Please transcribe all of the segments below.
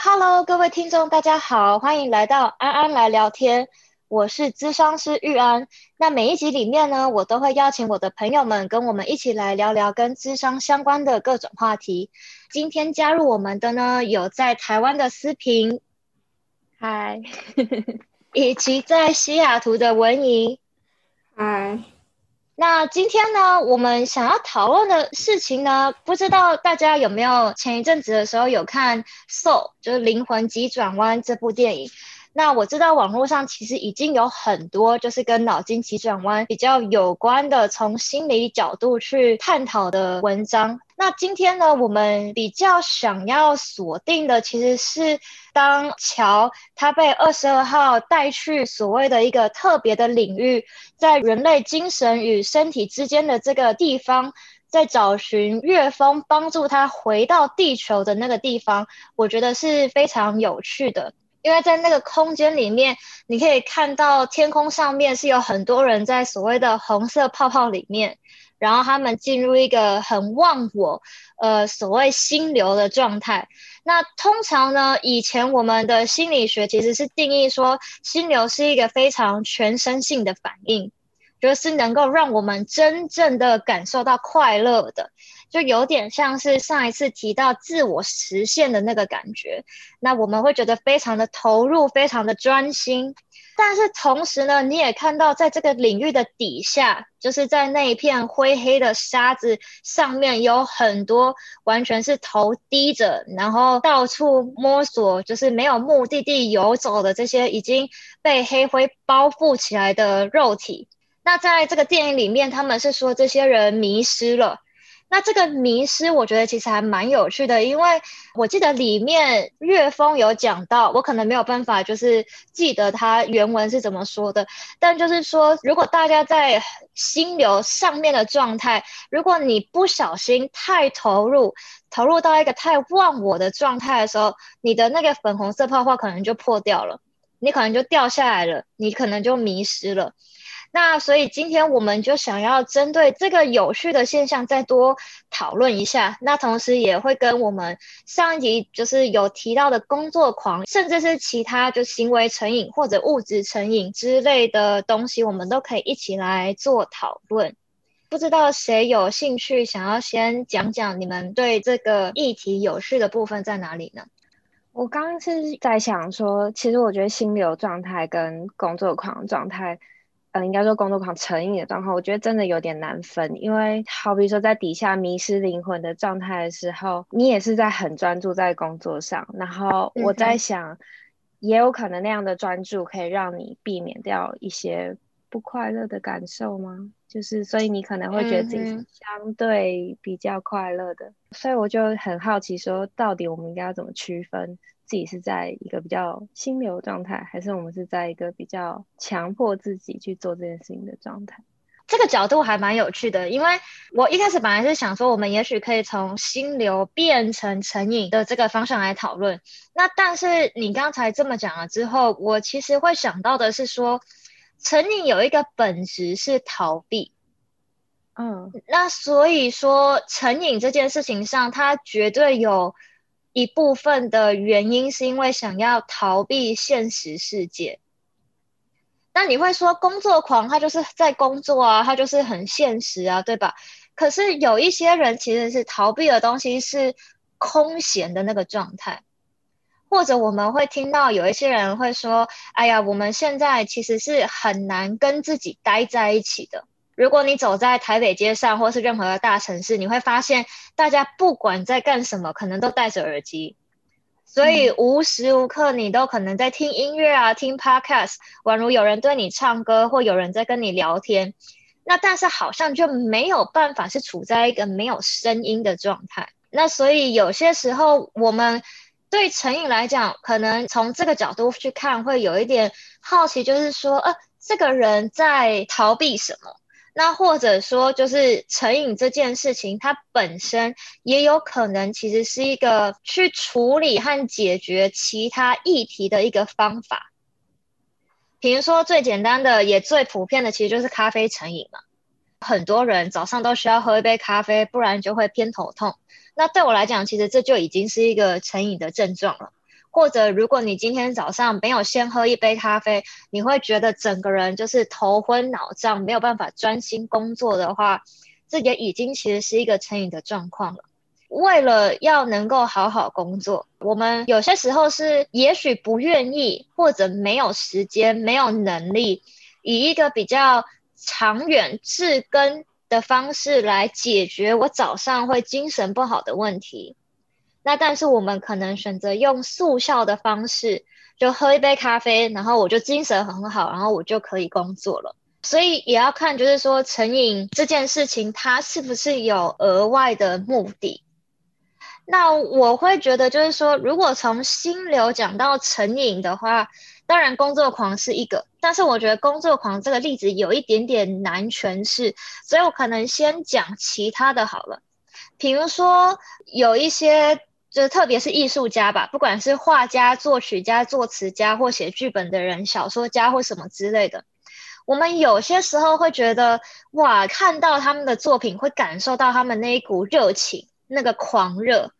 Hello，各位听众，大家好，欢迎来到安安来聊天。我是咨商师玉安。那每一集里面呢，我都会邀请我的朋友们跟我们一起来聊聊跟咨商相关的各种话题。今天加入我们的呢，有在台湾的思平，嗨，以及在西雅图的文怡，嗨。那今天呢，我们想要讨论的事情呢，不知道大家有没有前一阵子的时候有看《Soul》，就是《灵魂急转弯》这部电影。那我知道网络上其实已经有很多就是跟脑筋急转弯比较有关的，从心理角度去探讨的文章。那今天呢，我们比较想要锁定的其实是当乔他被二十二号带去所谓的一个特别的领域，在人类精神与身体之间的这个地方，在找寻乐风帮助他回到地球的那个地方，我觉得是非常有趣的。因为在那个空间里面，你可以看到天空上面是有很多人在所谓的红色泡泡里面，然后他们进入一个很忘我，呃，所谓心流的状态。那通常呢，以前我们的心理学其实是定义说，心流是一个非常全身性的反应，就是能够让我们真正的感受到快乐的。就有点像是上一次提到自我实现的那个感觉，那我们会觉得非常的投入，非常的专心。但是同时呢，你也看到在这个领域的底下，就是在那一片灰黑的沙子上面，有很多完全是头低着，然后到处摸索，就是没有目的地游走的这些已经被黑灰包覆起来的肉体。那在这个电影里面，他们是说这些人迷失了。那这个迷失，我觉得其实还蛮有趣的，因为我记得里面岳峰有讲到，我可能没有办法就是记得他原文是怎么说的，但就是说，如果大家在心流上面的状态，如果你不小心太投入，投入到一个太忘我的状态的时候，你的那个粉红色泡泡可能就破掉了，你可能就掉下来了，你可能就迷失了。那所以今天我们就想要针对这个有趣的现象再多讨论一下。那同时也会跟我们上一集就是有提到的工作狂，甚至是其他就行为成瘾或者物质成瘾之类的东西，我们都可以一起来做讨论。不知道谁有兴趣想要先讲讲你们对这个议题有趣的部分在哪里呢？我刚刚是在想说，其实我觉得心流状态跟工作狂状态。呃，应该说工作狂成瘾的状态，我觉得真的有点难分，因为好比说在底下迷失灵魂的状态的时候，你也是在很专注在工作上，然后我在想，也有可能那样的专注可以让你避免掉一些不快乐的感受吗？就是所以你可能会觉得自己是相对比较快乐的，所以我就很好奇说，到底我们应该要怎么区分？自己是在一个比较心流状态，还是我们是在一个比较强迫自己去做这件事情的状态？这个角度还蛮有趣的，因为我一开始本来是想说，我们也许可以从心流变成成瘾的这个方向来讨论。那但是你刚才这么讲了之后，我其实会想到的是说，成瘾有一个本质是逃避。嗯，那所以说成瘾这件事情上，它绝对有。一部分的原因是因为想要逃避现实世界。那你会说工作狂他就是在工作啊，他就是很现实啊，对吧？可是有一些人其实是逃避的东西是空闲的那个状态，或者我们会听到有一些人会说：“哎呀，我们现在其实是很难跟自己待在一起的。”如果你走在台北街上，或是任何的大城市，你会发现大家不管在干什么，可能都戴着耳机，所以无时无刻你都可能在听音乐啊，听 podcast，宛如有人对你唱歌，或有人在跟你聊天。那但是好像就没有办法是处在一个没有声音的状态。那所以有些时候，我们对成瘾来讲，可能从这个角度去看，会有一点好奇，就是说，呃，这个人在逃避什么？那或者说，就是成瘾这件事情，它本身也有可能其实是一个去处理和解决其他议题的一个方法。比如说，最简单的也最普遍的，其实就是咖啡成瘾嘛。很多人早上都需要喝一杯咖啡，不然就会偏头痛。那对我来讲，其实这就已经是一个成瘾的症状了。或者如果你今天早上没有先喝一杯咖啡，你会觉得整个人就是头昏脑胀，没有办法专心工作的话，这也已经其实是一个成瘾的状况了。为了要能够好好工作，我们有些时候是也许不愿意，或者没有时间、没有能力，以一个比较长远治根的方式来解决我早上会精神不好的问题。那但是我们可能选择用速效的方式，就喝一杯咖啡，然后我就精神很好，然后我就可以工作了。所以也要看，就是说成瘾这件事情，它是不是有额外的目的？那我会觉得，就是说，如果从心流讲到成瘾的话，当然工作狂是一个，但是我觉得工作狂这个例子有一点点难诠释，所以我可能先讲其他的好了。比如说有一些，就特别是艺术家吧，不管是画家、作曲家、作词家或写剧本的人、小说家或什么之类的，我们有些时候会觉得，哇，看到他们的作品，会感受到他们那一股热情，那个狂热。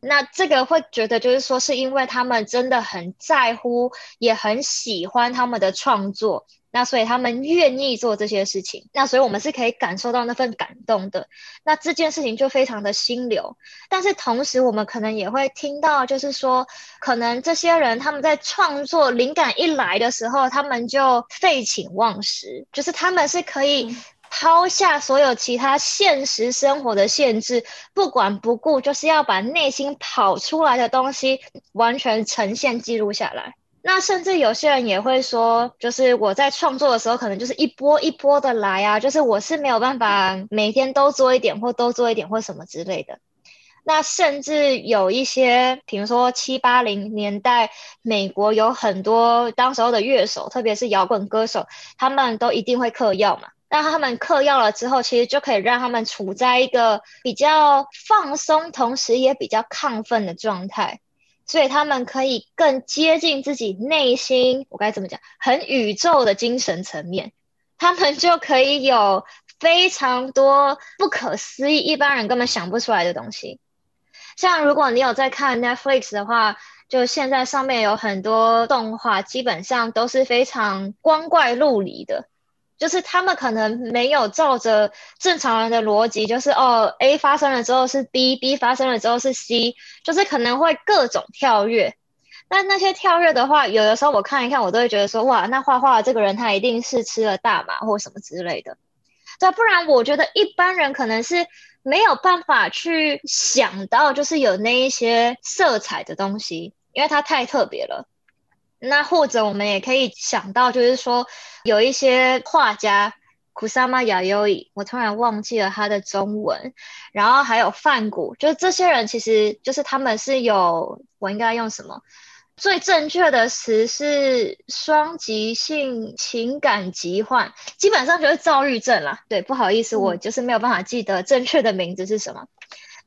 那这个会觉得，就是说，是因为他们真的很在乎，也很喜欢他们的创作，那所以他们愿意做这些事情。那所以我们是可以感受到那份感动的。那这件事情就非常的心流。但是同时，我们可能也会听到，就是说，可能这些人他们在创作灵感一来的时候，他们就废寝忘食，就是他们是可以。抛下所有其他现实生活的限制，不管不顾，就是要把内心跑出来的东西完全呈现记录下来。那甚至有些人也会说，就是我在创作的时候，可能就是一波一波的来啊，就是我是没有办法每天都做一点或都做一点或什么之类的。那甚至有一些，比如说七八零年代，美国有很多当时候的乐手，特别是摇滚歌手，他们都一定会嗑药嘛。那他们嗑药了之后，其实就可以让他们处在一个比较放松，同时也比较亢奋的状态，所以他们可以更接近自己内心，我该怎么讲，很宇宙的精神层面，他们就可以有非常多不可思议、一般人根本想不出来的东西。像如果你有在看 Netflix 的话，就现在上面有很多动画，基本上都是非常光怪陆离的。就是他们可能没有照着正常人的逻辑，就是哦，A 发生了之后是 B，B 发生了之后是 C，就是可能会各种跳跃。但那些跳跃的话，有的时候我看一看，我都会觉得说，哇，那画画这个人他一定是吃了大麻或什么之类的。对，不然我觉得一般人可能是没有办法去想到，就是有那一些色彩的东西，因为它太特别了。那或者我们也可以想到，就是说有一些画家，库萨玛亚优伊，我突然忘记了他的中文。然后还有范谷，就是这些人，其实就是他们是有，我应该用什么？最正确的词是双极性情感疾患，基本上就是躁郁症啦。对，不好意思，我就是没有办法记得正确的名字是什么。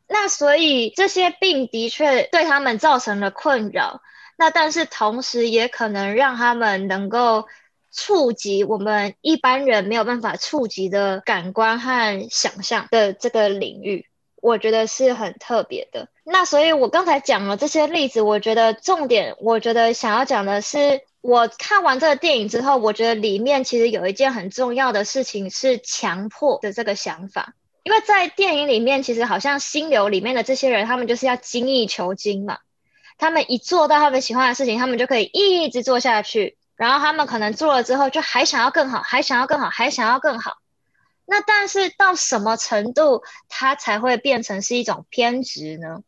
那所以这些病的确对他们造成了困扰。那但是同时也可能让他们能够触及我们一般人没有办法触及的感官和想象的这个领域，我觉得是很特别的。那所以我刚才讲了这些例子，我觉得重点，我觉得想要讲的是，我看完这个电影之后，我觉得里面其实有一件很重要的事情是强迫的这个想法，因为在电影里面，其实好像心流里面的这些人，他们就是要精益求精嘛。他们一做到他们喜欢的事情，他们就可以一直做下去。然后他们可能做了之后，就还想要更好，还想要更好，还想要更好。那但是到什么程度，它才会变成是一种偏执呢？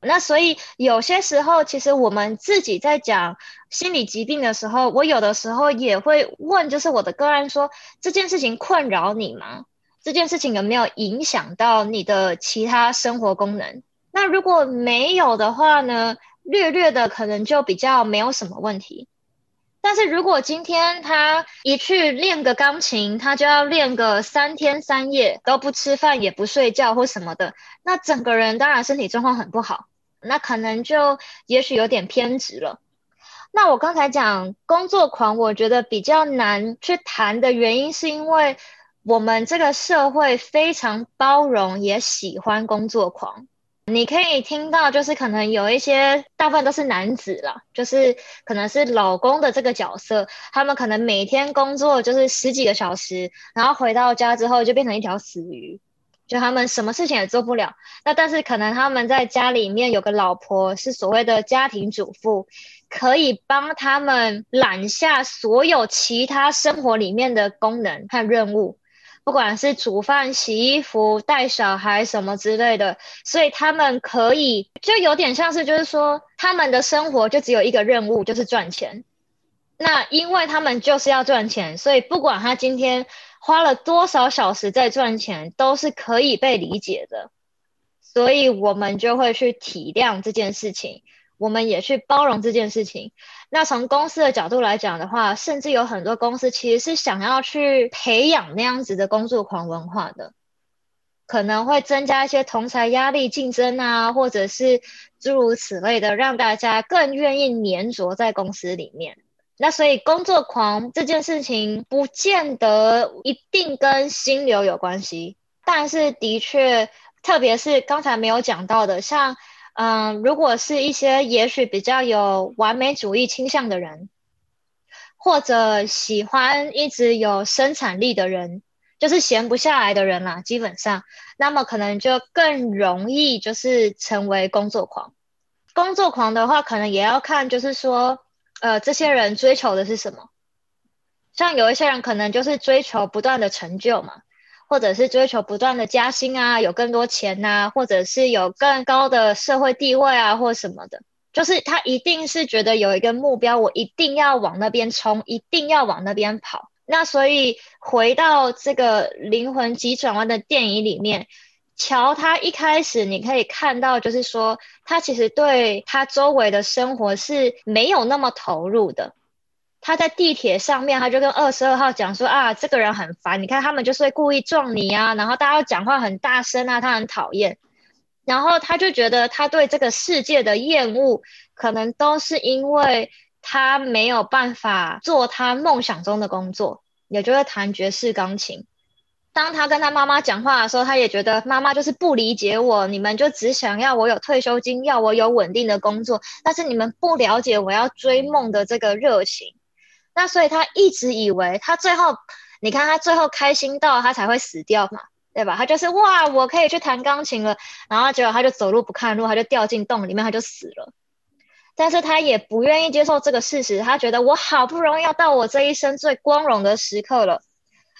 那所以有些时候，其实我们自己在讲心理疾病的时候，我有的时候也会问，就是我的个案说，这件事情困扰你吗？这件事情有没有影响到你的其他生活功能？那如果没有的话呢？略略的可能就比较没有什么问题，但是如果今天他一去练个钢琴，他就要练个三天三夜都不吃饭也不睡觉或什么的，那整个人当然身体状况很不好，那可能就也许有点偏执了。那我刚才讲工作狂，我觉得比较难去谈的原因，是因为我们这个社会非常包容，也喜欢工作狂。你可以听到，就是可能有一些大部分都是男子了，就是可能是老公的这个角色，他们可能每天工作就是十几个小时，然后回到家之后就变成一条死鱼。就他们什么事情也做不了，那但是可能他们在家里面有个老婆，是所谓的家庭主妇，可以帮他们揽下所有其他生活里面的功能和任务，不管是煮饭、洗衣服、带小孩什么之类的，所以他们可以就有点像是就是说他们的生活就只有一个任务，就是赚钱。那因为他们就是要赚钱，所以不管他今天。花了多少小时在赚钱，都是可以被理解的，所以我们就会去体谅这件事情，我们也去包容这件事情。那从公司的角度来讲的话，甚至有很多公司其实是想要去培养那样子的工作狂文化的，可能会增加一些同才压力、竞争啊，或者是诸如此类的，让大家更愿意黏着在公司里面。那所以工作狂这件事情不见得一定跟心流有关系，但是的确，特别是刚才没有讲到的，像嗯，如果是一些也许比较有完美主义倾向的人，或者喜欢一直有生产力的人，就是闲不下来的人啦，基本上，那么可能就更容易就是成为工作狂。工作狂的话，可能也要看就是说。呃，这些人追求的是什么？像有一些人可能就是追求不断的成就嘛，或者是追求不断的加薪啊，有更多钱呐，或者是有更高的社会地位啊，或什么的。就是他一定是觉得有一个目标，我一定要往那边冲，一定要往那边跑。那所以回到这个灵魂急转弯的电影里面。乔他一开始你可以看到，就是说他其实对他周围的生活是没有那么投入的。他在地铁上面，他就跟二十二号讲说啊，这个人很烦，你看他们就是会故意撞你啊，然后大家讲话很大声啊，他很讨厌。然后他就觉得他对这个世界的厌恶，可能都是因为他没有办法做他梦想中的工作，也就是弹爵士钢琴。当他跟他妈妈讲话的时候，他也觉得妈妈就是不理解我。你们就只想要我有退休金，要我有稳定的工作，但是你们不了解我要追梦的这个热情。那所以他一直以为他最后，你看他最后开心到他才会死掉嘛，对吧？他就是哇，我可以去弹钢琴了，然后结果他就走路不看路，他就掉进洞里面，他就死了。但是他也不愿意接受这个事实，他觉得我好不容易要到我这一生最光荣的时刻了。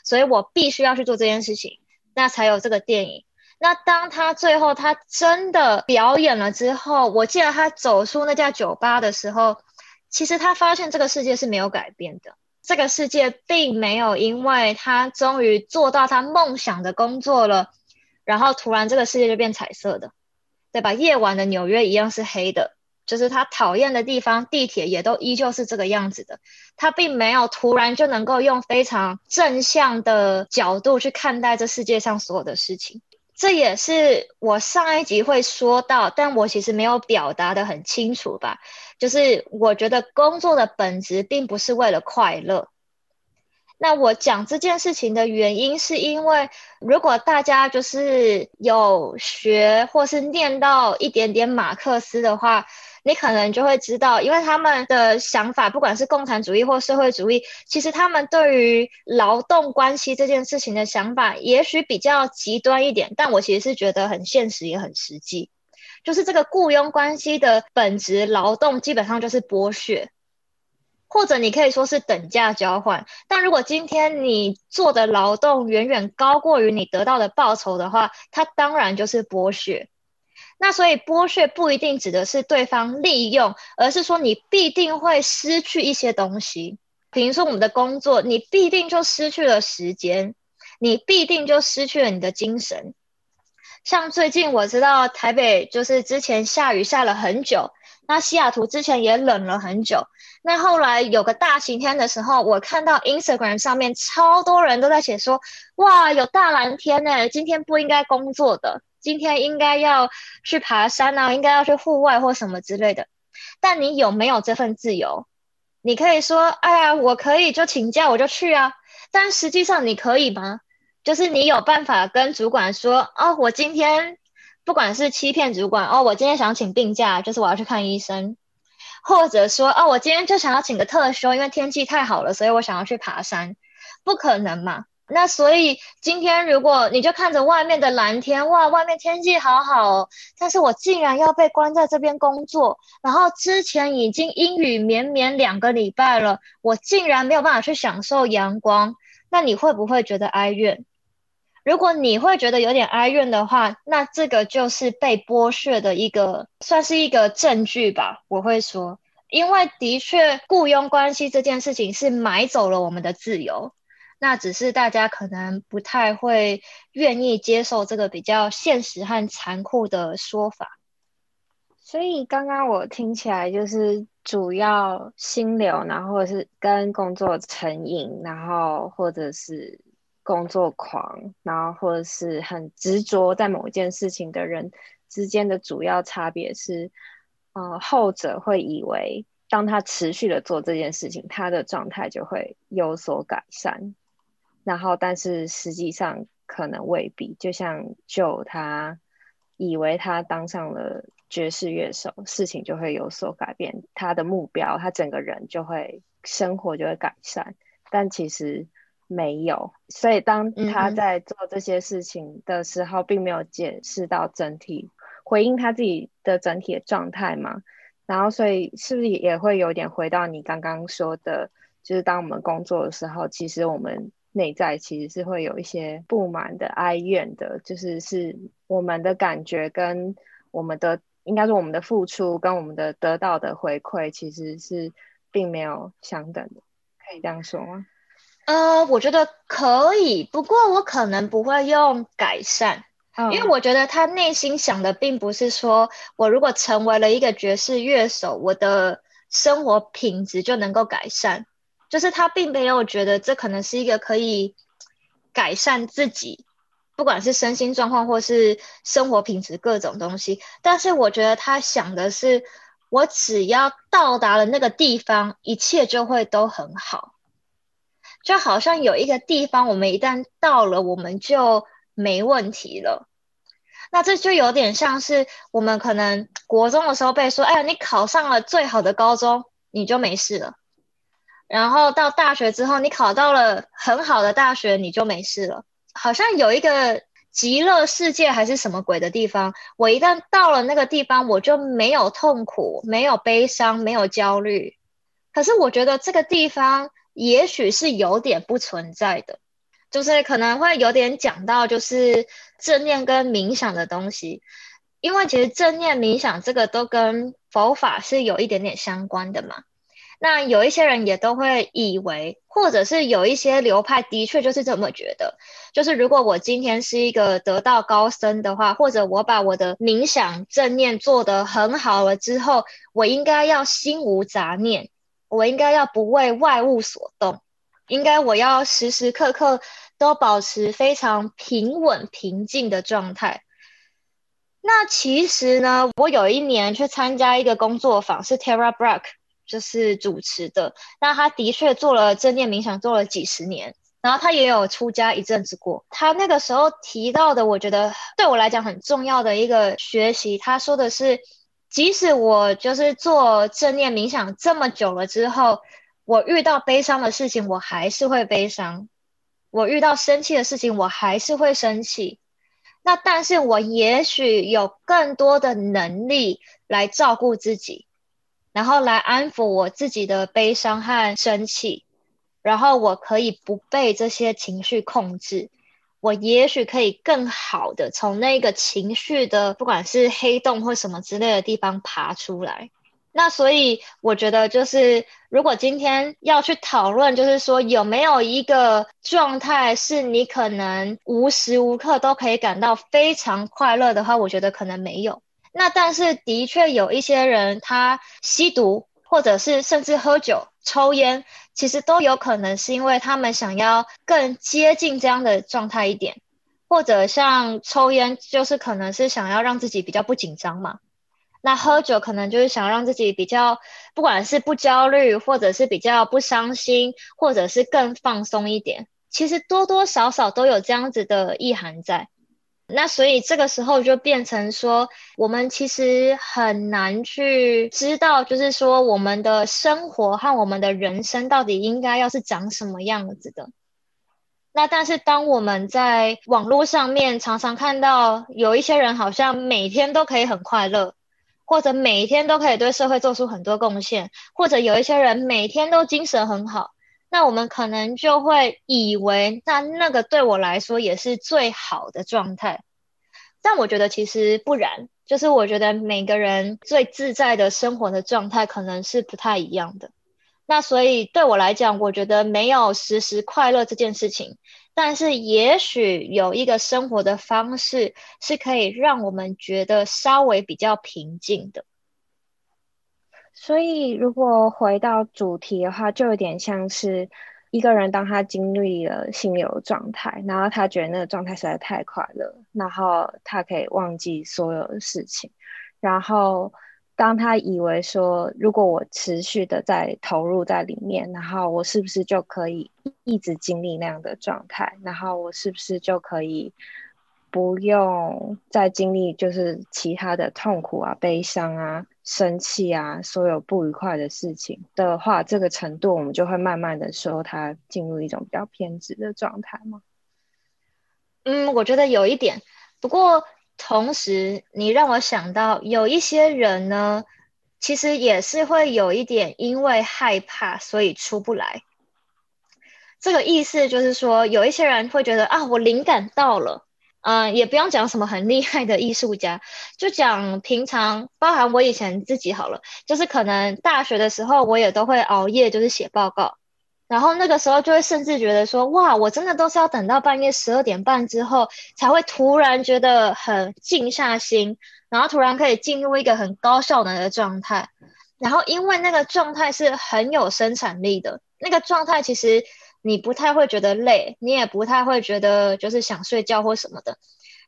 所以我必须要去做这件事情，那才有这个电影。那当他最后他真的表演了之后，我记得他走出那家酒吧的时候，其实他发现这个世界是没有改变的。这个世界并没有因为他终于做到他梦想的工作了，然后突然这个世界就变彩色的，对吧？夜晚的纽约一样是黑的。就是他讨厌的地方，地铁也都依旧是这个样子的。他并没有突然就能够用非常正向的角度去看待这世界上所有的事情。这也是我上一集会说到，但我其实没有表达的很清楚吧。就是我觉得工作的本质并不是为了快乐。那我讲这件事情的原因，是因为如果大家就是有学或是念到一点点马克思的话。你可能就会知道，因为他们的想法，不管是共产主义或社会主义，其实他们对于劳动关系这件事情的想法，也许比较极端一点。但我其实是觉得很现实，也很实际。就是这个雇佣关系的本质，劳动基本上就是剥削，或者你可以说是等价交换。但如果今天你做的劳动远远高过于你得到的报酬的话，它当然就是剥削。那所以剥削不一定指的是对方利用，而是说你必定会失去一些东西。比如说我们的工作，你必定就失去了时间，你必定就失去了你的精神。像最近我知道台北就是之前下雨下了很久，那西雅图之前也冷了很久。那后来有个大晴天的时候，我看到 Instagram 上面超多人都在写说，哇，有大蓝天呢，今天不应该工作的。今天应该要去爬山啊，应该要去户外或什么之类的。但你有没有这份自由？你可以说，哎呀，我可以就请假，我就去啊。但实际上你可以吗？就是你有办法跟主管说，哦，我今天不管是欺骗主管哦，我今天想请病假，就是我要去看医生，或者说哦，我今天就想要请个特休，因为天气太好了，所以我想要去爬山，不可能嘛？那所以今天如果你就看着外面的蓝天，哇，外面天气好好哦，但是我竟然要被关在这边工作，然后之前已经阴雨绵绵两个礼拜了，我竟然没有办法去享受阳光，那你会不会觉得哀怨？如果你会觉得有点哀怨的话，那这个就是被剥削的一个，算是一个证据吧。我会说，因为的确雇佣关系这件事情是买走了我们的自由。那只是大家可能不太会愿意接受这个比较现实和残酷的说法，所以刚刚我听起来就是主要心流，然后是跟工作成瘾，然后或者是工作狂，然后或者是很执着在某一件事情的人之间的主要差别是，呃，后者会以为当他持续的做这件事情，他的状态就会有所改善。然后，但是实际上可能未必。就像就他以为他当上了爵士乐手，事情就会有所改变，他的目标，他整个人就会生活就会改善。但其实没有。所以当他在做这些事情的时候，并没有解释到整体回应他自己的整体的状态嘛。然后，所以是不是也会有点回到你刚刚说的，就是当我们工作的时候，其实我们。内在其实是会有一些不满的、哀怨的，就是是我们的感觉跟我们的，应该说我们的付出跟我们的得到的回馈，其实是并没有相等的，可以这样说吗？呃，我觉得可以，不过我可能不会用改善，因为我觉得他内心想的并不是说我如果成为了一个爵士乐手，我的生活品质就能够改善。就是他并没有觉得这可能是一个可以改善自己，不管是身心状况或是生活品质各种东西。但是我觉得他想的是，我只要到达了那个地方，一切就会都很好。就好像有一个地方，我们一旦到了，我们就没问题了。那这就有点像是我们可能国中的时候被说：“哎呀，你考上了最好的高中，你就没事了。”然后到大学之后，你考到了很好的大学，你就没事了。好像有一个极乐世界还是什么鬼的地方，我一旦到了那个地方，我就没有痛苦，没有悲伤，没有焦虑。可是我觉得这个地方也许是有点不存在的，就是可能会有点讲到就是正念跟冥想的东西，因为其实正念冥想这个都跟佛法是有一点点相关的嘛。那有一些人也都会以为，或者是有一些流派的确就是这么觉得，就是如果我今天是一个得道高僧的话，或者我把我的冥想正念做得很好了之后，我应该要心无杂念，我应该要不为外物所动，应该我要时时刻刻都保持非常平稳平静的状态。那其实呢，我有一年去参加一个工作坊，是 Tara Brach。就是主持的，那他的确做了正念冥想，做了几十年，然后他也有出家一阵子过。他那个时候提到的，我觉得对我来讲很重要的一个学习，他说的是，即使我就是做正念冥想这么久了之后，我遇到悲伤的事情，我还是会悲伤；我遇到生气的事情，我还是会生气。那但是我也许有更多的能力来照顾自己。然后来安抚我自己的悲伤和生气，然后我可以不被这些情绪控制，我也许可以更好的从那个情绪的不管是黑洞或什么之类的地方爬出来。那所以我觉得，就是如果今天要去讨论，就是说有没有一个状态是你可能无时无刻都可以感到非常快乐的话，我觉得可能没有。那但是的确有一些人，他吸毒，或者是甚至喝酒、抽烟，其实都有可能是因为他们想要更接近这样的状态一点，或者像抽烟，就是可能是想要让自己比较不紧张嘛。那喝酒可能就是想让自己比较，不管是不焦虑，或者是比较不伤心，或者是更放松一点。其实多多少少都有这样子的意涵在。那所以这个时候就变成说，我们其实很难去知道，就是说我们的生活和我们的人生到底应该要是长什么样子的。那但是当我们在网络上面常常看到有一些人好像每天都可以很快乐，或者每天都可以对社会做出很多贡献，或者有一些人每天都精神很好。那我们可能就会以为，那那个对我来说也是最好的状态，但我觉得其实不然，就是我觉得每个人最自在的生活的状态可能是不太一样的。那所以对我来讲，我觉得没有时时快乐这件事情，但是也许有一个生活的方式是可以让我们觉得稍微比较平静的。所以，如果回到主题的话，就有点像是一个人当他经历了心流状态，然后他觉得那个状态实在太快乐，然后他可以忘记所有的事情。然后，当他以为说，如果我持续的在投入在里面，然后我是不是就可以一直经历那样的状态？然后我是不是就可以？不用再经历就是其他的痛苦啊、悲伤啊、生气啊，所有不愉快的事情的话，这个程度我们就会慢慢的说他进入一种比较偏执的状态吗？嗯，我觉得有一点。不过同时，你让我想到有一些人呢，其实也是会有一点因为害怕，所以出不来。这个意思就是说，有一些人会觉得啊，我灵感到了。嗯，也不用讲什么很厉害的艺术家，就讲平常，包含我以前自己好了，就是可能大学的时候，我也都会熬夜，就是写报告，然后那个时候就会甚至觉得说，哇，我真的都是要等到半夜十二点半之后，才会突然觉得很静下心，然后突然可以进入一个很高效能的状态，然后因为那个状态是很有生产力的，那个状态其实。你不太会觉得累，你也不太会觉得就是想睡觉或什么的，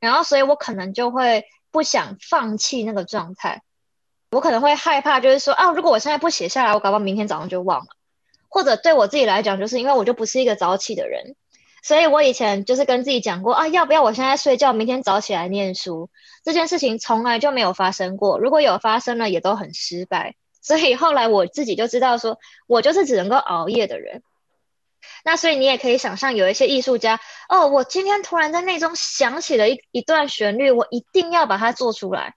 然后所以我可能就会不想放弃那个状态，我可能会害怕，就是说啊，如果我现在不写下来，我搞不好明天早上就忘了，或者对我自己来讲，就是因为我就不是一个早起的人，所以我以前就是跟自己讲过啊，要不要我现在睡觉，明天早起来念书，这件事情从来就没有发生过，如果有发生了，也都很失败，所以后来我自己就知道说，我就是只能够熬夜的人。那所以你也可以想象，有一些艺术家哦，我今天突然在内中想起了一一段旋律，我一定要把它做出来，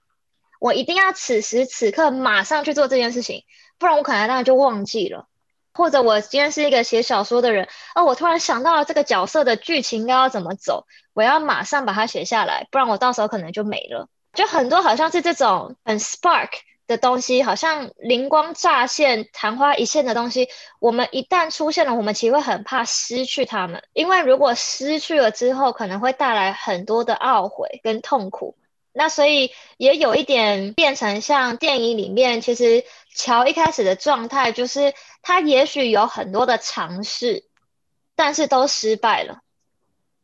我一定要此时此刻马上去做这件事情，不然我可能当然就忘记了。或者我今天是一个写小说的人哦，我突然想到了这个角色的剧情应该要怎么走，我要马上把它写下来，不然我到时候可能就没了。就很多好像是这种很 spark。的东西好像灵光乍现、昙花一现的东西，我们一旦出现了，我们其实会很怕失去它们，因为如果失去了之后，可能会带来很多的懊悔跟痛苦。那所以也有一点变成像电影里面，其实乔一开始的状态就是他也许有很多的尝试，但是都失败了。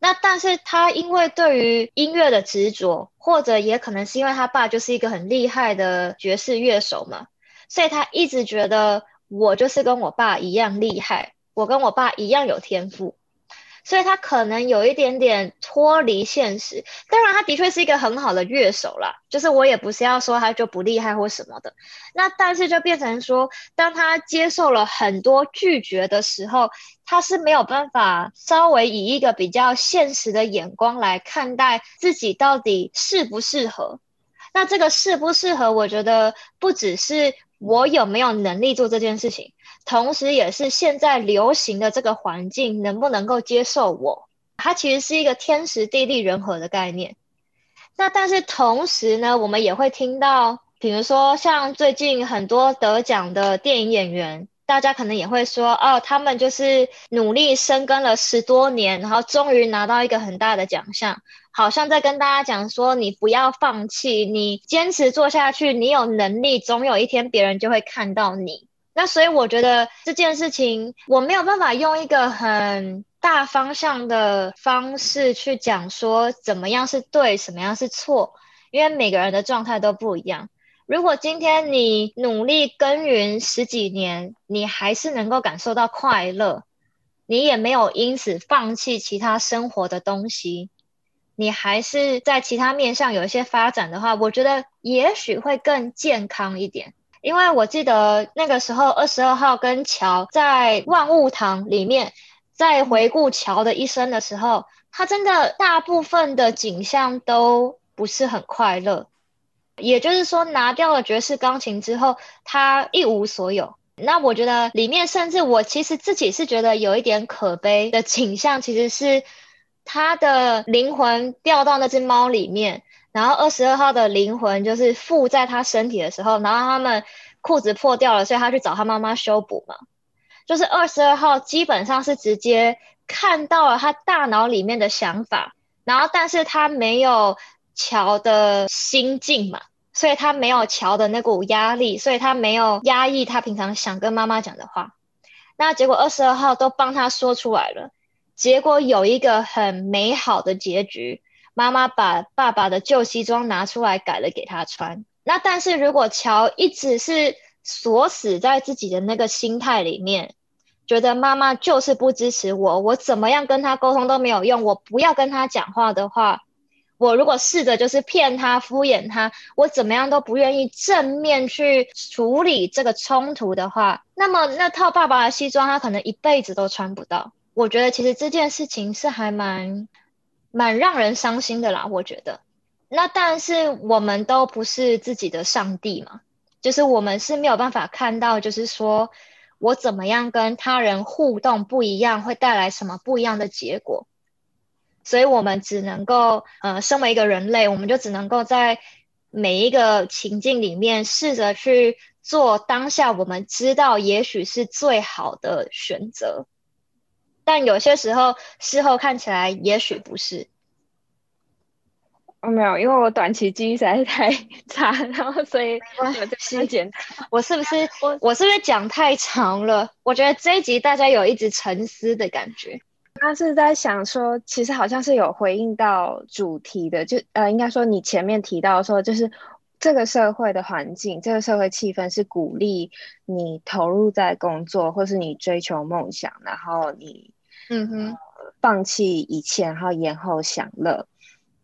那但是他因为对于音乐的执着，或者也可能是因为他爸就是一个很厉害的爵士乐手嘛，所以他一直觉得我就是跟我爸一样厉害，我跟我爸一样有天赋。所以他可能有一点点脱离现实，当然他的确是一个很好的乐手啦，就是我也不是要说他就不厉害或什么的。那但是就变成说，当他接受了很多拒绝的时候，他是没有办法稍微以一个比较现实的眼光来看待自己到底适不适合。那这个适不适合，我觉得不只是我有没有能力做这件事情。同时，也是现在流行的这个环境能不能够接受我？它其实是一个天时地利人和的概念。那但是同时呢，我们也会听到，比如说像最近很多得奖的电影演员，大家可能也会说，哦，他们就是努力深耕了十多年，然后终于拿到一个很大的奖项，好像在跟大家讲说，你不要放弃，你坚持做下去，你有能力，总有一天别人就会看到你。那所以我觉得这件事情我没有办法用一个很大方向的方式去讲说怎么样是对，什么样是错，因为每个人的状态都不一样。如果今天你努力耕耘十几年，你还是能够感受到快乐，你也没有因此放弃其他生活的东西，你还是在其他面向有一些发展的话，我觉得也许会更健康一点。因为我记得那个时候二十二号跟乔在万物堂里面，在回顾乔的一生的时候，他真的大部分的景象都不是很快乐。也就是说，拿掉了爵士钢琴之后，他一无所有。那我觉得里面，甚至我其实自己是觉得有一点可悲的倾向，其实是他的灵魂掉到那只猫里面，然后二十二号的灵魂就是附在他身体的时候，然后他们裤子破掉了，所以他去找他妈妈修补嘛。就是二十二号基本上是直接看到了他大脑里面的想法，然后但是他没有。乔的心境嘛，所以他没有乔的那股压力，所以他没有压抑他平常想跟妈妈讲的话。那结果二十二号都帮他说出来了，结果有一个很美好的结局。妈妈把爸爸的旧西装拿出来改了给他穿。那但是如果乔一直是锁死在自己的那个心态里面，觉得妈妈就是不支持我，我怎么样跟他沟通都没有用，我不要跟他讲话的话。我如果试着就是骗他、敷衍他，我怎么样都不愿意正面去处理这个冲突的话，那么那套爸爸的西装他可能一辈子都穿不到。我觉得其实这件事情是还蛮蛮让人伤心的啦。我觉得，那但是我们都不是自己的上帝嘛，就是我们是没有办法看到，就是说我怎么样跟他人互动不一样，会带来什么不一样的结果。所以我们只能够，呃，身为一个人类，我们就只能够在每一个情境里面试着去做当下我们知道也许是最好的选择，但有些时候事后看起来也许不是。哦，没有，因为我短期记忆实在是太差，然后所以我在细检我是不是 我我是不是讲太长了？我觉得这一集大家有一直沉思的感觉。他是在想说，其实好像是有回应到主题的，就呃，应该说你前面提到说，就是这个社会的环境，这个社会气氛是鼓励你投入在工作，或是你追求梦想，然后你嗯哼放弃一切，然后延后享乐。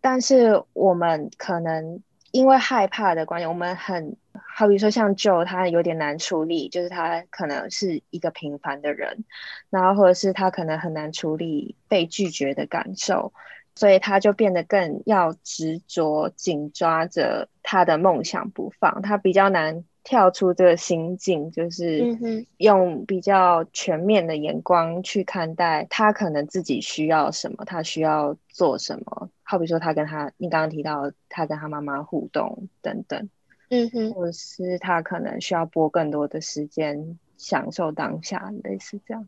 但是我们可能因为害怕的关系，我们很。好比说，像 Joe，他有点难处理，就是他可能是一个平凡的人，然后或者是他可能很难处理被拒绝的感受，所以他就变得更要执着、紧抓着他的梦想不放。他比较难跳出这个心境，就是用比较全面的眼光去看待他可能自己需要什么，他需要做什么。好比说，他跟他，你刚刚提到他跟他妈妈互动等等。嗯哼，或者是他可能需要拨更多的时间享受当下，类似这样。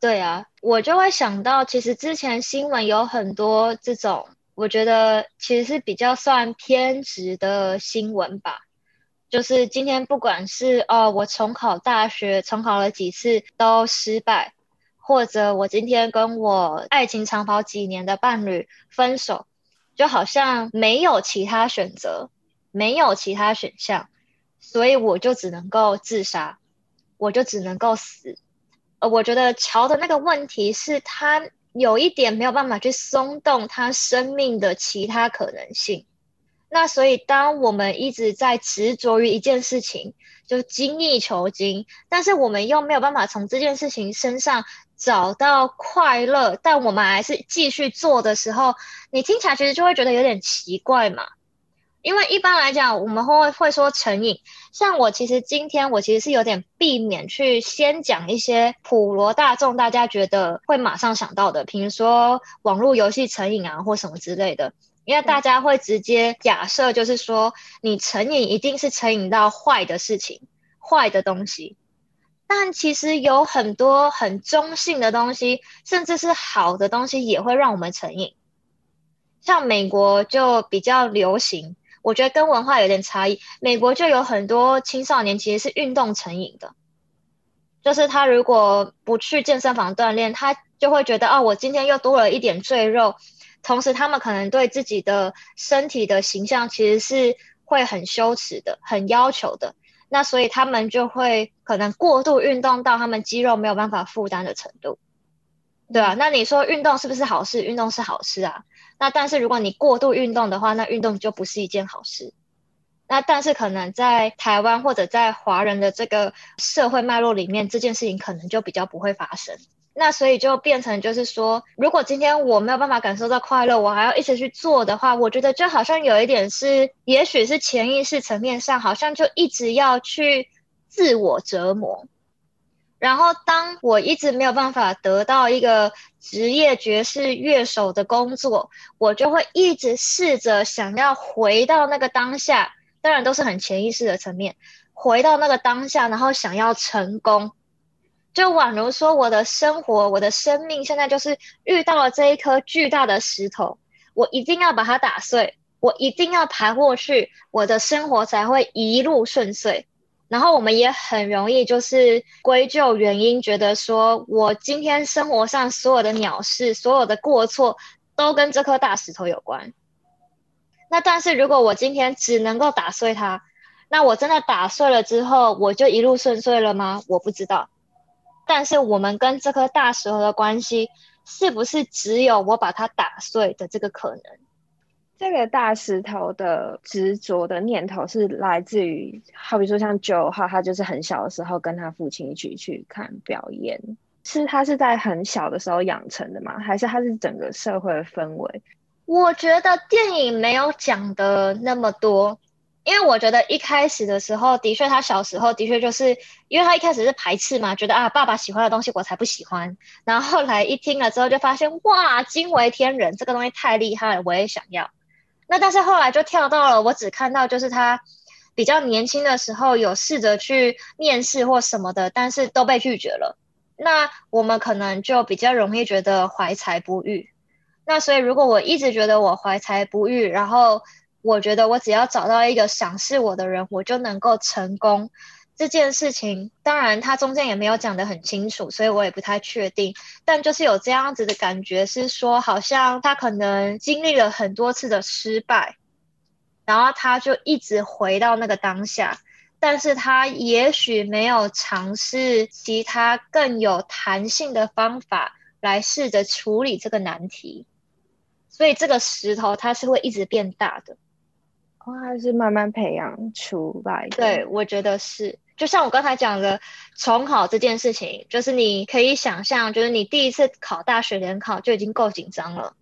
对啊，我就会想到，其实之前新闻有很多这种，我觉得其实是比较算偏执的新闻吧。就是今天不管是哦，我重考大学，重考了几次都失败，或者我今天跟我爱情长跑几年的伴侣分手，就好像没有其他选择。没有其他选项，所以我就只能够自杀，我就只能够死。呃，我觉得乔的那个问题是他有一点没有办法去松动他生命的其他可能性。那所以，当我们一直在执着于一件事情，就精益求精，但是我们又没有办法从这件事情身上找到快乐，但我们还是继续做的时候，你听起来其实就会觉得有点奇怪嘛。因为一般来讲，我们会会说成瘾。像我其实今天我其实是有点避免去先讲一些普罗大众大家觉得会马上想到的，比如说网络游戏成瘾啊或什么之类的。因为大家会直接假设就是说，你成瘾一定是成瘾到坏的事情、坏的东西。但其实有很多很中性的东西，甚至是好的东西也会让我们成瘾。像美国就比较流行。我觉得跟文化有点差异。美国就有很多青少年其实是运动成瘾的，就是他如果不去健身房锻炼，他就会觉得哦，我今天又多了一点赘肉。同时，他们可能对自己的身体的形象其实是会很羞耻的、很要求的。那所以他们就会可能过度运动到他们肌肉没有办法负担的程度，对啊，那你说运动是不是好事？运动是好事啊。那但是如果你过度运动的话，那运动就不是一件好事。那但是可能在台湾或者在华人的这个社会脉络里面，这件事情可能就比较不会发生。那所以就变成就是说，如果今天我没有办法感受到快乐，我还要一直去做的话，我觉得就好像有一点是，也许是潜意识层面上，好像就一直要去自我折磨。然后当我一直没有办法得到一个职业爵士乐手的工作，我就会一直试着想要回到那个当下。当然都是很潜意识的层面，回到那个当下，然后想要成功，就宛如说我的生活、我的生命现在就是遇到了这一颗巨大的石头，我一定要把它打碎，我一定要爬过去，我的生活才会一路顺遂。然后我们也很容易就是归咎原因，觉得说我今天生活上所有的鸟事、所有的过错，都跟这颗大石头有关。那但是如果我今天只能够打碎它，那我真的打碎了之后，我就一路顺遂了吗？我不知道。但是我们跟这颗大石头的关系，是不是只有我把它打碎的这个可能？这个大石头的执着的念头是来自于，好比说像九号，他就是很小的时候跟他父亲一起去看表演，是他是在很小的时候养成的吗？还是他是整个社会的氛围？我觉得电影没有讲的那么多，因为我觉得一开始的时候，的确他小时候的确就是因为他一开始是排斥嘛，觉得啊爸爸喜欢的东西我才不喜欢，然后后来一听了之后就发现哇惊为天人，这个东西太厉害了，我也想要。那但是后来就跳到了我只看到就是他比较年轻的时候有试着去面试或什么的，但是都被拒绝了。那我们可能就比较容易觉得怀才不遇。那所以，如果我一直觉得我怀才不遇，然后我觉得我只要找到一个赏识我的人，我就能够成功这件事情，当然他中间也没有讲得很清楚，所以我也不太确定。但就是有这样子的感觉，是说好像他可能经历了很多次的失败，然后他就一直回到那个当下，但是他也许没有尝试其他更有弹性的方法来试着处理这个难题。所以这个石头它是会一直变大的，哦，它是慢慢培养出来的。对，我觉得是。就像我刚才讲的重考这件事情，就是你可以想象，就是你第一次考大学联考就已经够紧张了，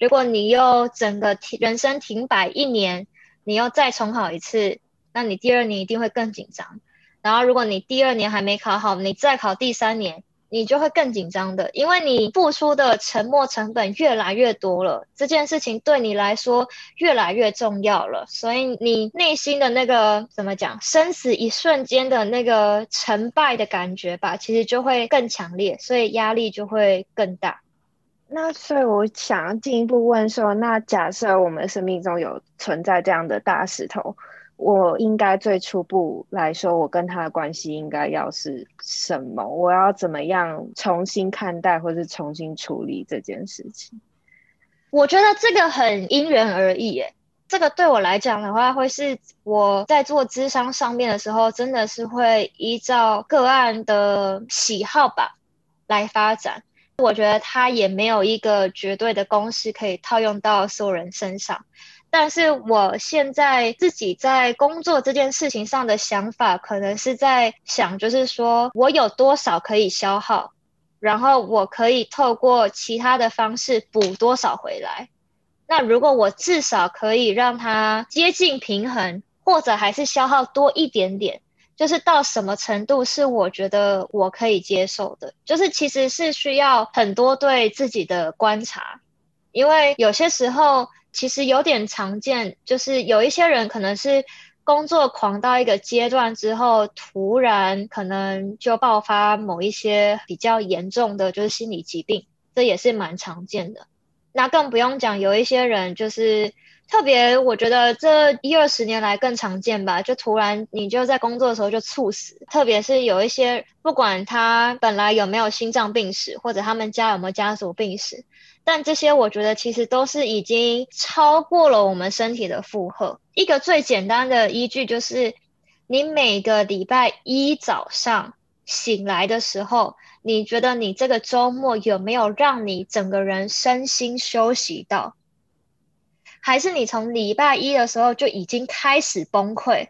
如果你又整个停人生停摆一年，你又再重考一次，那你第二年一定会更紧张。然后如果你第二年还没考好，你再考第三年。你就会更紧张的，因为你付出的沉没成本越来越多了，这件事情对你来说越来越重要了，所以你内心的那个怎么讲，生死一瞬间的那个成败的感觉吧，其实就会更强烈，所以压力就会更大。那所以我想要进一步问说，那假设我们生命中有存在这样的大石头。我应该最初步来说，我跟他的关系应该要是什么？我要怎么样重新看待，或是重新处理这件事情？我觉得这个很因人而异，诶，这个对我来讲的话，会是我在做智商上面的时候，真的是会依照个案的喜好吧来发展。我觉得他也没有一个绝对的公式可以套用到所有人身上。但是我现在自己在工作这件事情上的想法，可能是在想，就是说我有多少可以消耗，然后我可以透过其他的方式补多少回来。那如果我至少可以让它接近平衡，或者还是消耗多一点点，就是到什么程度是我觉得我可以接受的，就是其实是需要很多对自己的观察，因为有些时候。其实有点常见，就是有一些人可能是工作狂到一个阶段之后，突然可能就爆发某一些比较严重的就是心理疾病，这也是蛮常见的。那更不用讲，有一些人就是特别，我觉得这一二十年来更常见吧，就突然你就在工作的时候就猝死，特别是有一些不管他本来有没有心脏病史，或者他们家有没有家族病史。但这些我觉得其实都是已经超过了我们身体的负荷。一个最简单的依据就是，你每个礼拜一早上醒来的时候，你觉得你这个周末有没有让你整个人身心休息到？还是你从礼拜一的时候就已经开始崩溃？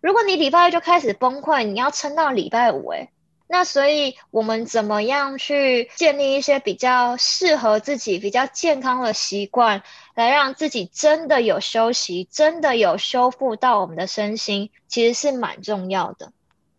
如果你礼拜一就开始崩溃，你要撑到礼拜五，诶，那所以我们怎么样去建立一些比较适合自己、比较健康的习惯，来让自己真的有休息，真的有修复到我们的身心，其实是蛮重要的。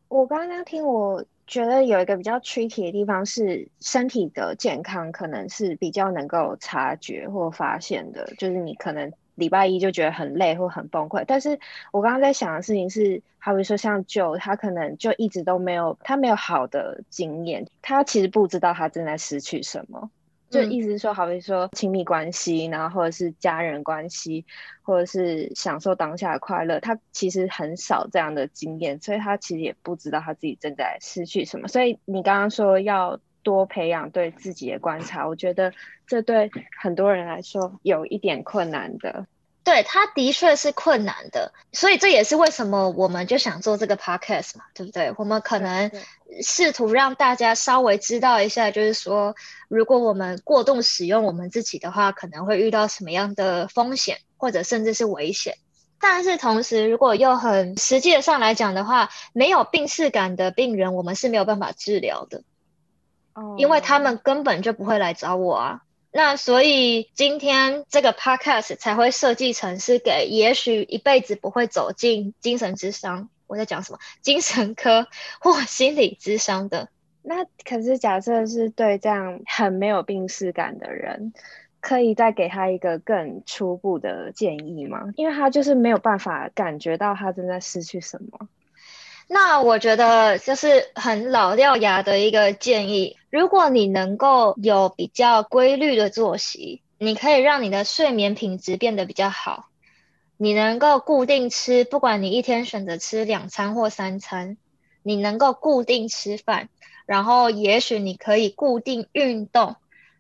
我刚刚听，我觉得有一个比较 tricky 的地方是，身体的健康可能是比较能够察觉或发现的，就是你可能。礼拜一就觉得很累或很崩溃，但是我刚刚在想的事情是，好比说像舅，他可能就一直都没有，他没有好的经验，他其实不知道他正在失去什么，就意思是说，好比说亲密关系，然后或者是家人关系，或者是享受当下的快乐，他其实很少这样的经验，所以他其实也不知道他自己正在失去什么。所以你刚刚说要。多培养对自己的观察，我觉得这对很多人来说有一点困难的。对，他的确是困难的，所以这也是为什么我们就想做这个 podcast 嘛，对不对？我们可能试图让大家稍微知道一下，就是说，如果我们过度使用我们自己的话，可能会遇到什么样的风险，或者甚至是危险。但是同时，如果又很实际的上来讲的话，没有病逝感的病人，我们是没有办法治疗的。因为他们根本就不会来找我啊，那所以今天这个 podcast 才会设计成是给也许一辈子不会走进精神智商，我在讲什么精神科或心理智商的。那可是假设是对这样很没有病视感的人，可以再给他一个更初步的建议吗？因为他就是没有办法感觉到他正在失去什么。那我觉得就是很老掉牙的一个建议。如果你能够有比较规律的作息，你可以让你的睡眠品质变得比较好。你能够固定吃，不管你一天选择吃两餐或三餐，你能够固定吃饭，然后也许你可以固定运动，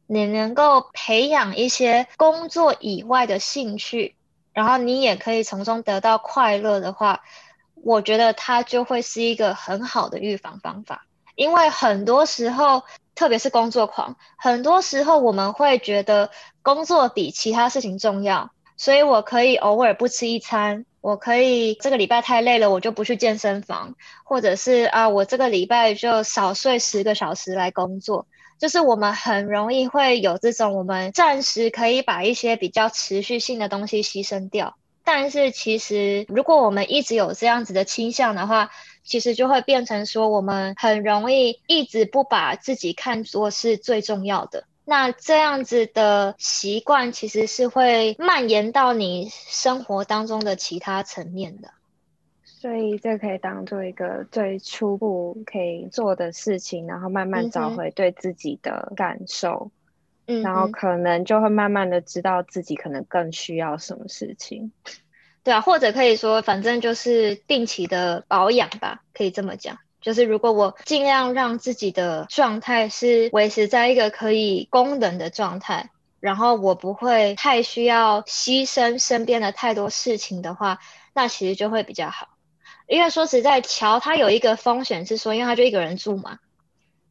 你能够培养一些工作以外的兴趣，然后你也可以从中得到快乐的话。我觉得它就会是一个很好的预防方法，因为很多时候，特别是工作狂，很多时候我们会觉得工作比其他事情重要，所以我可以偶尔不吃一餐，我可以这个礼拜太累了，我就不去健身房，或者是啊，我这个礼拜就少睡十个小时来工作，就是我们很容易会有这种，我们暂时可以把一些比较持续性的东西牺牲掉。但是其实，如果我们一直有这样子的倾向的话，其实就会变成说，我们很容易一直不把自己看作是最重要的。那这样子的习惯，其实是会蔓延到你生活当中的其他层面的。所以，这可以当做一个最初步可以做的事情，然后慢慢找回对自己的感受。嗯，然后可能就会慢慢的知道自己可能更需要什么事情，对啊，或者可以说，反正就是定期的保养吧，可以这么讲。就是如果我尽量让自己的状态是维持在一个可以功能的状态，然后我不会太需要牺牲身边的太多事情的话，那其实就会比较好。因为说实在，乔他有一个风险是说，因为他就一个人住嘛，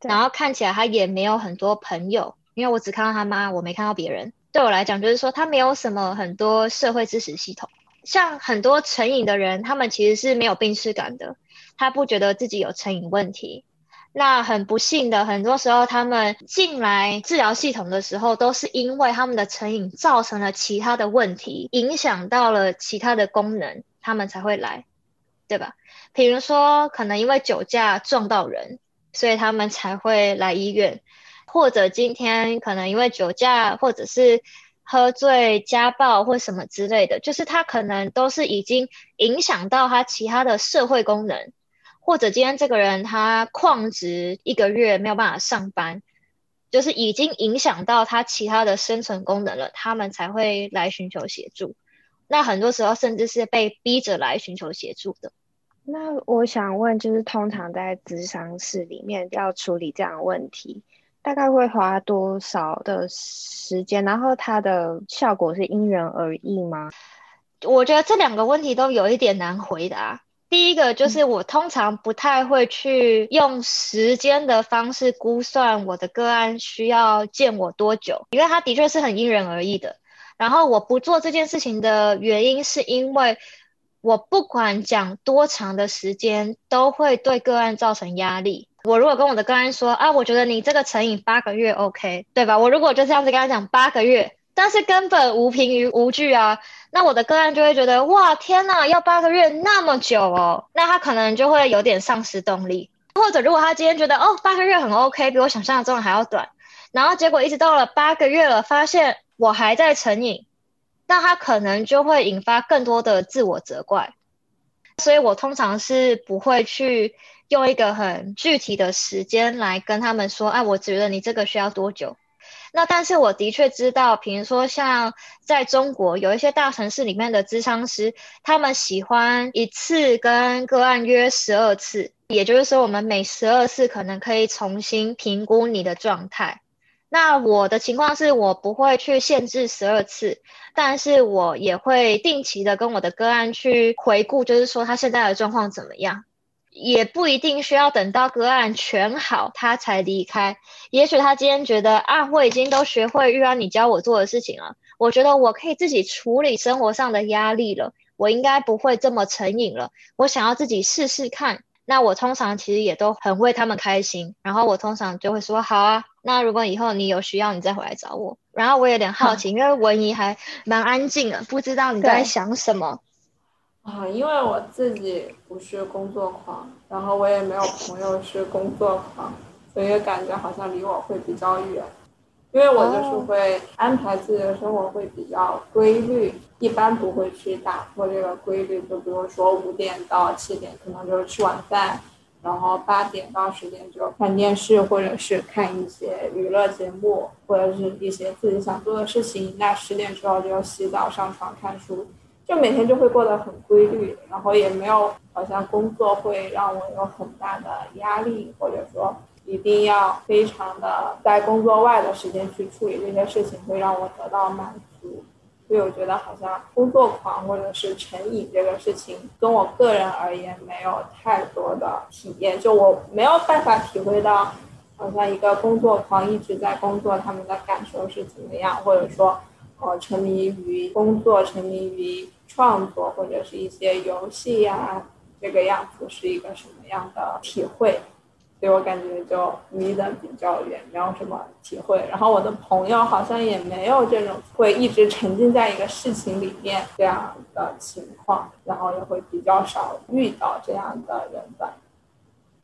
然后看起来他也没有很多朋友。因为我只看到他妈，我没看到别人。对我来讲，就是说他没有什么很多社会支持系统。像很多成瘾的人，他们其实是没有病耻感的，他不觉得自己有成瘾问题。那很不幸的，很多时候他们进来治疗系统的时候，都是因为他们的成瘾造成了其他的问题，影响到了其他的功能，他们才会来，对吧？比如说，可能因为酒驾撞到人，所以他们才会来医院。或者今天可能因为酒驾，或者是喝醉、家暴或什么之类的，就是他可能都是已经影响到他其他的社会功能，或者今天这个人他旷职一个月没有办法上班，就是已经影响到他其他的生存功能了，他们才会来寻求协助。那很多时候甚至是被逼着来寻求协助的。那我想问，就是通常在咨商室里面要处理这样的问题。大概会花多少的时间？然后它的效果是因人而异吗？我觉得这两个问题都有一点难回答。第一个就是我通常不太会去用时间的方式估算我的个案需要见我多久，因为它的确是很因人而异的。然后我不做这件事情的原因，是因为我不管讲多长的时间，都会对个案造成压力。我如果跟我的个案说啊，我觉得你这个成瘾八个月 OK，对吧？我如果就这样子跟他讲八个月，但是根本无凭于无据啊，那我的个案就会觉得哇，天哪，要八个月那么久哦，那他可能就会有点丧失动力。或者如果他今天觉得哦，八个月很 OK，比我想象中的还要短，然后结果一直到了八个月了，发现我还在成瘾，那他可能就会引发更多的自我责怪。所以我通常是不会去用一个很具体的时间来跟他们说，哎，我觉得你这个需要多久？那但是我的确知道，比如说像在中国有一些大城市里面的咨商师，他们喜欢一次跟个案约十二次。也就是说，我们每十二次可能可以重新评估你的状态。那我的情况是我不会去限制十二次，但是我也会定期的跟我的个案去回顾，就是说他现在的状况怎么样。也不一定需要等到个案全好他才离开，也许他今天觉得啊，我已经都学会玉安你教我做的事情了，我觉得我可以自己处理生活上的压力了，我应该不会这么成瘾了，我想要自己试试看。那我通常其实也都很为他们开心，然后我通常就会说好啊，那如果以后你有需要，你再回来找我。然后我有点好奇，因为文怡还蛮安静的，不知道你在想什么啊？因为我自己不是工作狂，然后我也没有朋友是工作狂，所以感觉好像离我会比较远。因为我就是会安排自己的生活会比较规律，一般不会去打破这个规律。就比如说五点到七点可能就是吃晚饭，然后八点到十点就看电视或者是看一些娱乐节目，或者是一些自己想做的事情。那十点之后就要洗澡上床看书，就每天就会过得很规律，然后也没有好像工作会让我有很大的压力，或者说。一定要非常的在工作外的时间去处理这些事情，会让我得到满足。所以我觉得好像工作狂或者是成瘾这个事情，跟我个人而言没有太多的体验。就我没有办法体会到，好像一个工作狂一直在工作，他们的感受是怎么样，或者说，呃，沉迷于工作、沉迷于创作或者是一些游戏呀，这个样子是一个什么样的体会？所以我感觉就离得比较远，没有什么体会。然后我的朋友好像也没有这种会一直沉浸在一个事情里面这样的情况，然后也会比较少遇到这样的人吧。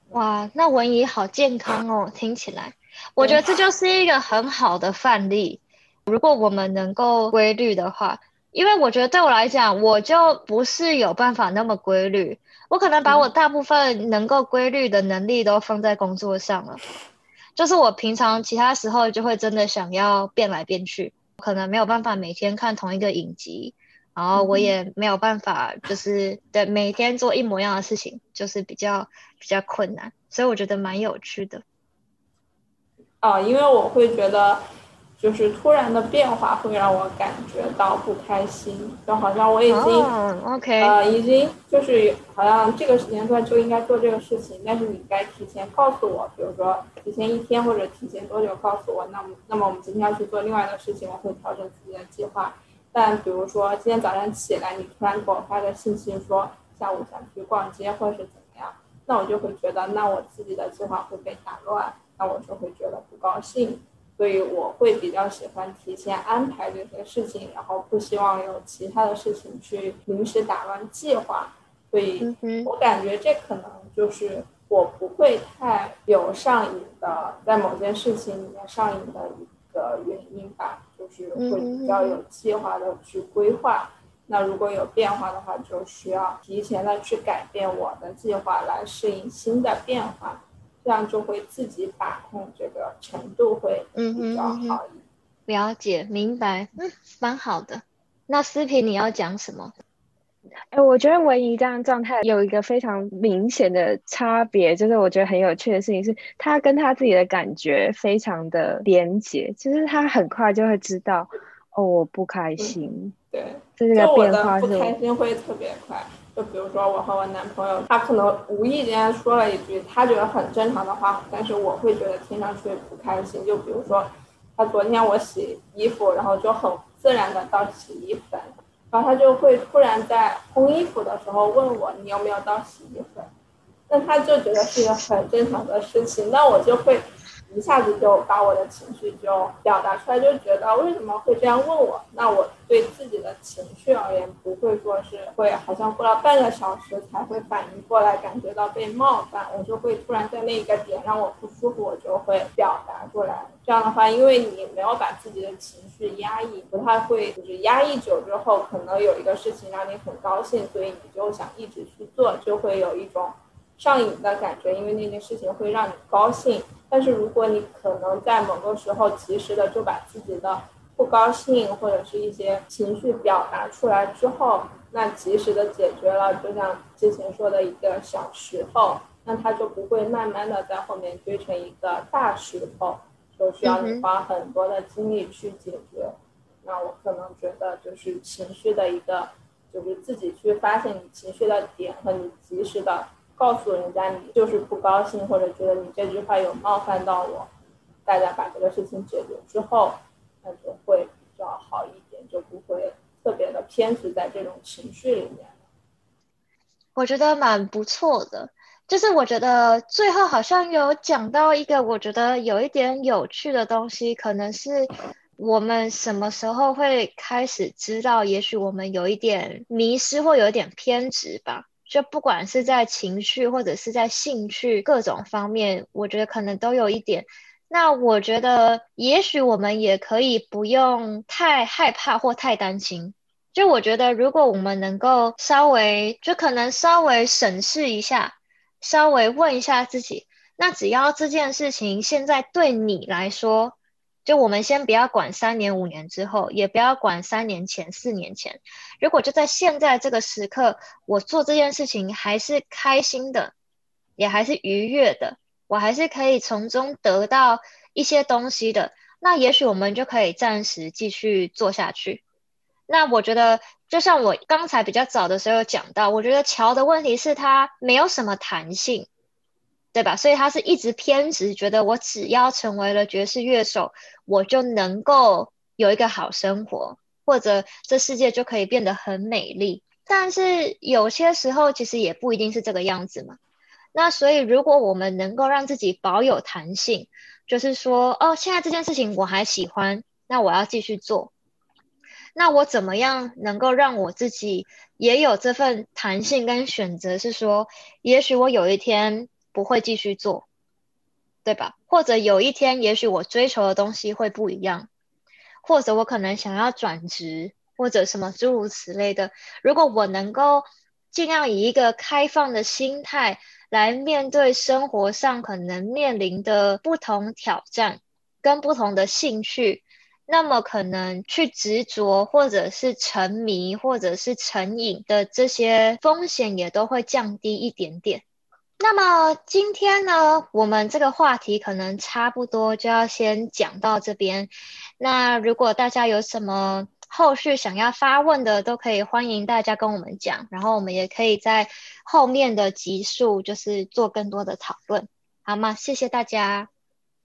哇，那文怡好健康哦，听起来，我觉得这就是一个很好的范例。如果我们能够规律的话，因为我觉得对我来讲，我就不是有办法那么规律。我可能把我大部分能够规律的能力都放在工作上了，就是我平常其他时候就会真的想要变来变去，可能没有办法每天看同一个影集，然后我也没有办法就是对每天做一模一样的事情，就是比较比较困难，所以我觉得蛮有趣的。啊，因为我会觉得。就是突然的变化会让我感觉到不开心，就好像我已经，OK，呃，已经就是好像这个时间段就应该做这个事情，但是你该提前告诉我，比如说提前一天或者提前多久告诉我，那么那么我们今天要去做另外的事情，我会调整自己的计划。但比如说今天早上起来，你突然给我发个信息说下午想去逛街或者是怎么样，那我就会觉得那我自己的计划会被打乱，那我就会觉得不高兴。所以我会比较喜欢提前安排这些事情，然后不希望有其他的事情去临时打乱计划。所以我感觉这可能就是我不会太有上瘾的，在某件事情里面上瘾的一个原因吧，就是会比较有计划的去规划。那如果有变化的话，就需要提前的去改变我的计划来适应新的变化。这样就会自己把控这个程度会比较好一点。了解，明白，嗯，蛮好的。那思平你要讲什么？哎，我觉得文怡这样状态有一个非常明显的差别，就是我觉得很有趣的事情是，他跟他自己的感觉非常的连结，就是他很快就会知道，哦，我不开心。对，这个变化是。不开心会特别快。就比如说我和我男朋友，他可能无意间说了一句他觉得很正常的话，但是我会觉得听上去不开心。就比如说，他昨天我洗衣服，然后就很自然的倒洗衣粉，然后他就会突然在烘衣服的时候问我你有没有倒洗衣粉，那他就觉得是一个很正常的事情，那我就会。一下子就把我的情绪就表达出来，就觉得为什么会这样问我？那我对自己的情绪而言，不会说是会好像过了半个小时才会反应过来，感觉到被冒犯，我就会突然在那一个点让我不舒服，我就会表达过来。这样的话，因为你没有把自己的情绪压抑，不太会就是压抑久之后，可能有一个事情让你很高兴，所以你就想一直去做，就会有一种上瘾的感觉，因为那件事情会让你高兴。但是如果你可能在某个时候及时的就把自己的不高兴或者是一些情绪表达出来之后，那及时的解决了，就像之前说的一个小石头，那它就不会慢慢的在后面堆成一个大石头，就需要你花很多的精力去解决。那我可能觉得就是情绪的一个，就是自己去发现你情绪的点和你及时的。告诉人家你就是不高兴，或者觉得你这句话有冒犯到我，大家把这个事情解决之后，那就会比较好一点，就不会特别的偏执在这种情绪里面。我觉得蛮不错的，就是我觉得最后好像有讲到一个我觉得有一点有趣的东西，可能是我们什么时候会开始知道，也许我们有一点迷失或有一点偏执吧。就不管是在情绪或者是在兴趣各种方面，我觉得可能都有一点。那我觉得也许我们也可以不用太害怕或太担心。就我觉得，如果我们能够稍微就可能稍微审视一下，稍微问一下自己，那只要这件事情现在对你来说。就我们先不要管三年五年之后，也不要管三年前四年前。如果就在现在这个时刻，我做这件事情还是开心的，也还是愉悦的，我还是可以从中得到一些东西的，那也许我们就可以暂时继续做下去。那我觉得，就像我刚才比较早的时候讲到，我觉得乔的问题是他没有什么弹性。对吧？所以他是一直偏执，觉得我只要成为了爵士乐手，我就能够有一个好生活，或者这世界就可以变得很美丽。但是有些时候其实也不一定是这个样子嘛。那所以如果我们能够让自己保有弹性，就是说，哦，现在这件事情我还喜欢，那我要继续做。那我怎么样能够让我自己也有这份弹性跟选择？是说，也许我有一天。不会继续做，对吧？或者有一天，也许我追求的东西会不一样，或者我可能想要转职，或者什么诸如此类的。如果我能够尽量以一个开放的心态来面对生活上可能面临的不同挑战跟不同的兴趣，那么可能去执着或者是沉迷或者是成瘾的这些风险也都会降低一点点。那么今天呢，我们这个话题可能差不多就要先讲到这边。那如果大家有什么后续想要发问的，都可以欢迎大家跟我们讲，然后我们也可以在后面的集数就是做更多的讨论，好吗？谢谢大家。